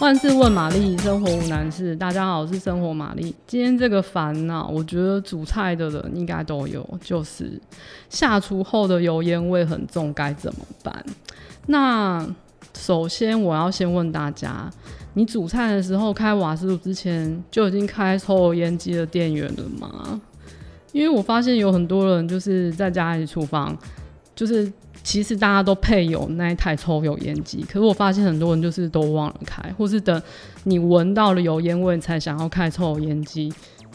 万事问玛丽，生活无难事。大家好，我是生活玛丽。今天这个烦恼，我觉得煮菜的人应该都有，就是下厨后的油烟味很重，该怎么办？那首先我要先问大家，你煮菜的时候开瓦斯炉之前就已经开抽油烟机的电源了吗？因为我发现有很多人就是在家里厨房，就是。其实大家都配有那一台抽油烟机，可是我发现很多人就是都忘了开，或是等你闻到了油烟味才想要开抽油烟机。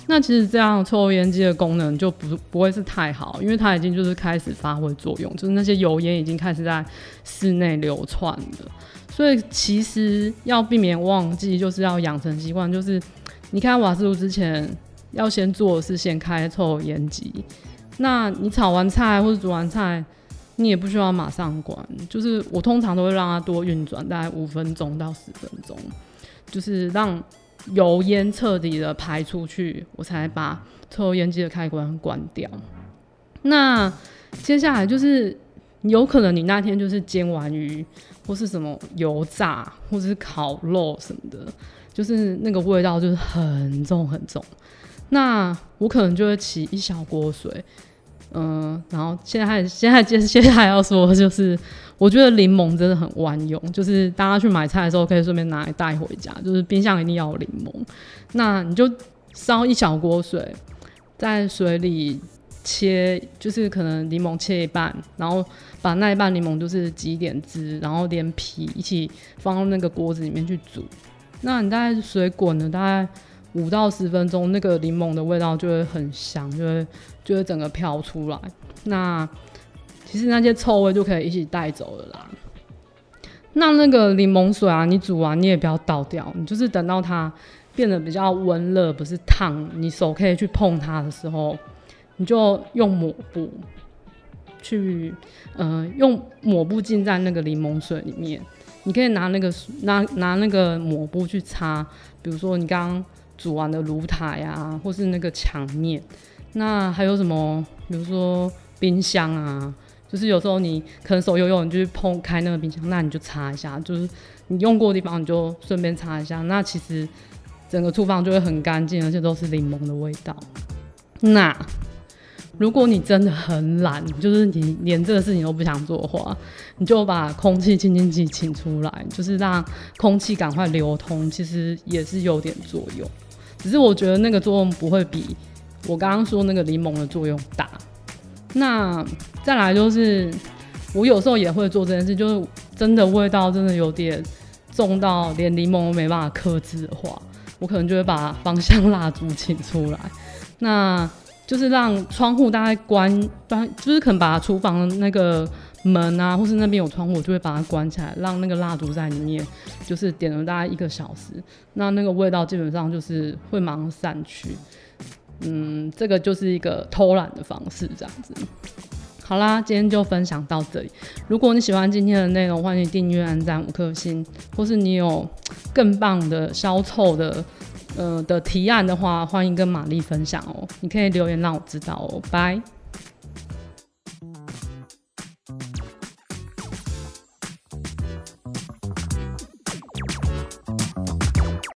那其实这样抽油烟机的功能就不不会是太好，因为它已经就是开始发挥作用，就是那些油烟已经开始在室内流窜了。所以其实要避免忘记，就是要养成习惯，就是你开瓦斯炉之前要先做的是先开抽油烟机。那你炒完菜或者煮完菜。你也不需要马上关，就是我通常都会让它多运转，大概五分钟到十分钟，就是让油烟彻底的排出去，我才把抽油烟机的开关关掉。那接下来就是有可能你那天就是煎完鱼，或是什么油炸，或是烤肉什么的，就是那个味道就是很重很重。那我可能就会起一小锅水。嗯，然后现在现在接接下来要说的就是，我觉得柠檬真的很万用，就是大家去买菜的时候可以顺便拿来带回家，就是冰箱一定要有柠檬。那你就烧一小锅水，在水里切，就是可能柠檬切一半，然后把那一半柠檬就是挤一点汁，然后连皮一起放到那个锅子里面去煮。那你大概水滚了大概五到十分钟，那个柠檬的味道就会很香，就会。就会整个飘出来，那其实那些臭味就可以一起带走了啦。那那个柠檬水啊，你煮完你也不要倒掉，你就是等到它变得比较温热，不是烫，你手可以去碰它的时候，你就用抹布去，嗯、用抹布浸在那个柠檬水里面，你可以拿那个拿拿那个抹布去擦，比如说你刚刚煮完的炉台啊，或是那个墙面。那还有什么？比如说冰箱啊，就是有时候你可能手油油，你就去碰开那个冰箱，那你就擦一下，就是你用过的地方你就顺便擦一下。那其实整个厨房就会很干净，而且都是柠檬的味道。那如果你真的很懒，就是你连这个事情都不想做的话，你就把空气清新剂请出来，就是让空气赶快流通，其实也是有点作用。只是我觉得那个作用不会比。我刚刚说那个柠檬的作用大，那再来就是我有时候也会做这件事，就是真的味道真的有点重到连柠檬都没办法克制的话，我可能就会把芳香蜡烛请出来，那就是让窗户大概关，就是可能把厨房的那个门啊，或是那边有窗户，就会把它关起来，让那个蜡烛在里面，就是点了大概一个小时，那那个味道基本上就是会马上散去。嗯，这个就是一个偷懒的方式，这样子。好啦，今天就分享到这里。如果你喜欢今天的内容，欢迎订阅、按赞五颗星，或是你有更棒的消臭的呃的提案的话，欢迎跟玛丽分享哦。你可以留言让我知道哦。拜。